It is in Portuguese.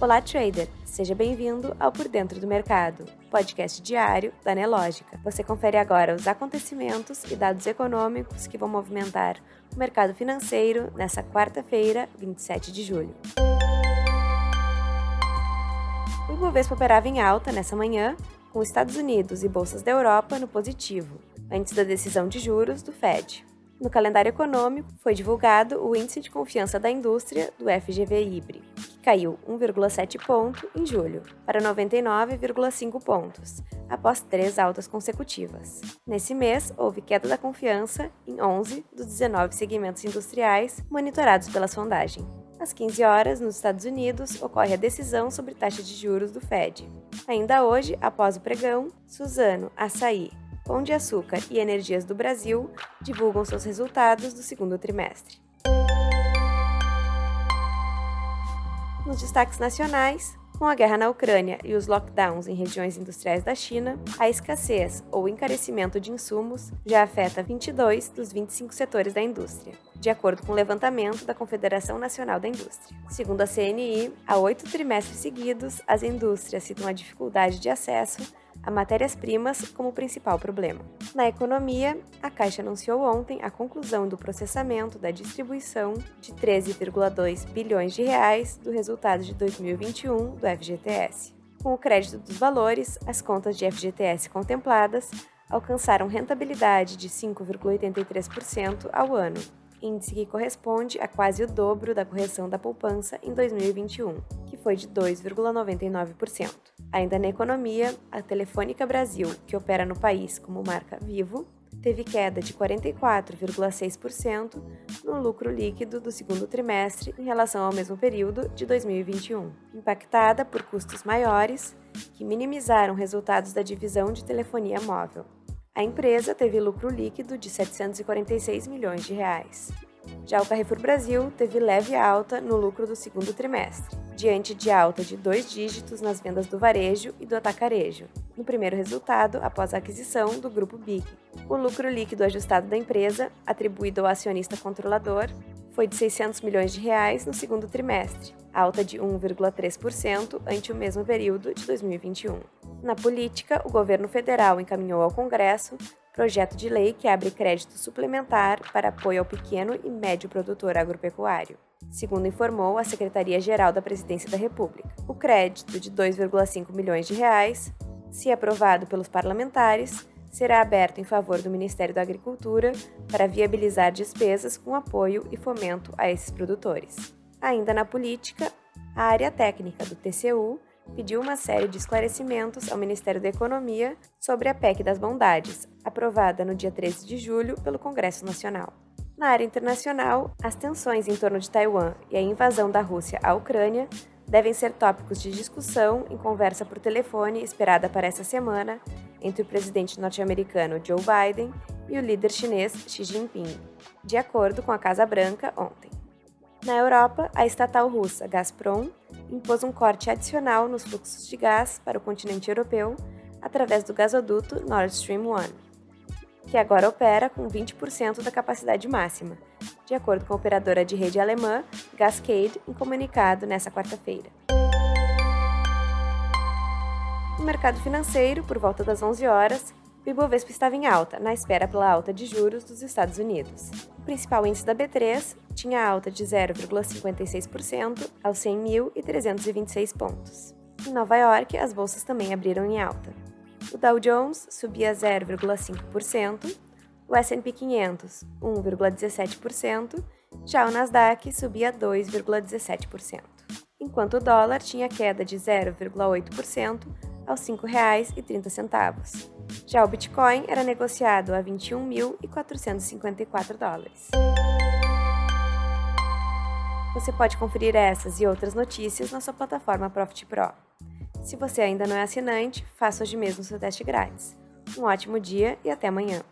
Olá, trader! Seja bem-vindo ao Por Dentro do Mercado, podcast diário da Nelógica. Você confere agora os acontecimentos e dados econômicos que vão movimentar o mercado financeiro nessa quarta-feira, 27 de julho. O Ibovespa operava em alta nessa manhã, com Estados Unidos e bolsas da Europa no positivo, antes da decisão de juros do Fed. No calendário econômico, foi divulgado o Índice de Confiança da Indústria do FGV IBRE, que caiu 1,7 ponto em julho, para 99,5 pontos, após três altas consecutivas. Nesse mês, houve queda da confiança em 11 dos 19 segmentos industriais monitorados pela sondagem. Às 15 horas, nos Estados Unidos, ocorre a decisão sobre taxa de juros do Fed. Ainda hoje, após o pregão, Suzano, Açaí, Pão de Açúcar e Energias do Brasil divulgam seus resultados do segundo trimestre. Nos destaques nacionais, com a guerra na Ucrânia e os lockdowns em regiões industriais da China, a escassez ou encarecimento de insumos já afeta 22 dos 25 setores da indústria, de acordo com o levantamento da Confederação Nacional da Indústria. Segundo a CNI, há oito trimestres seguidos, as indústrias citam a dificuldade de acesso a matérias-primas como principal problema. Na economia, a Caixa anunciou ontem a conclusão do processamento da distribuição de 13,2 bilhões de reais do resultado de 2021 do FGTS. Com o crédito dos valores, as contas de FGTS contempladas alcançaram rentabilidade de 5,83% ao ano, índice que corresponde a quase o dobro da correção da poupança em 2021, que foi de 2,99%. Ainda na economia, a Telefônica Brasil, que opera no país como marca Vivo, teve queda de 44,6% no lucro líquido do segundo trimestre em relação ao mesmo período de 2021, impactada por custos maiores que minimizaram resultados da divisão de telefonia móvel. A empresa teve lucro líquido de 746 milhões de reais. Já o Carrefour Brasil teve leve alta no lucro do segundo trimestre, diante de alta de dois dígitos nas vendas do varejo e do atacarejo, no primeiro resultado após a aquisição do grupo Big. O lucro líquido ajustado da empresa, atribuído ao acionista controlador, foi de 600 milhões de reais no segundo trimestre, alta de 1,3% ante o mesmo período de 2021. Na política, o governo federal encaminhou ao Congresso projeto de lei que abre crédito suplementar para apoio ao pequeno e médio produtor agropecuário, segundo informou a Secretaria-Geral da Presidência da República. O crédito de 2,5 milhões de reais, se aprovado pelos parlamentares, será aberto em favor do Ministério da Agricultura para viabilizar despesas com apoio e fomento a esses produtores. Ainda na política, a área técnica do TCU pediu uma série de esclarecimentos ao Ministério da Economia sobre a PEC das Bondades, aprovada no dia 13 de julho pelo Congresso Nacional. Na área internacional, as tensões em torno de Taiwan e a invasão da Rússia à Ucrânia devem ser tópicos de discussão em conversa por telefone esperada para essa semana entre o presidente norte-americano Joe Biden e o líder chinês Xi Jinping, de acordo com a Casa Branca ontem. Na Europa, a estatal russa Gazprom impôs um corte adicional nos fluxos de gás para o continente europeu através do gasoduto Nord Stream 1, que agora opera com 20% da capacidade máxima, de acordo com a operadora de rede alemã Gascade em comunicado nesta quarta-feira. Mercado financeiro, por volta das 11 horas, o Ibovespa estava em alta, na espera pela alta de juros dos Estados Unidos. O principal índice da B3 tinha alta de 0,56% aos 100.326 pontos. Em Nova York, as bolsas também abriram em alta. O Dow Jones subia 0,5%, o S&P 500 1,17%, já o Nasdaq subia 2,17%, enquanto o dólar tinha queda de 0,8% aos R$ 5,30. Já o Bitcoin era negociado a 21.454 dólares. Você pode conferir essas e outras notícias na sua plataforma Profit Pro. Se você ainda não é assinante, faça hoje mesmo seu teste grátis. Um ótimo dia e até amanhã!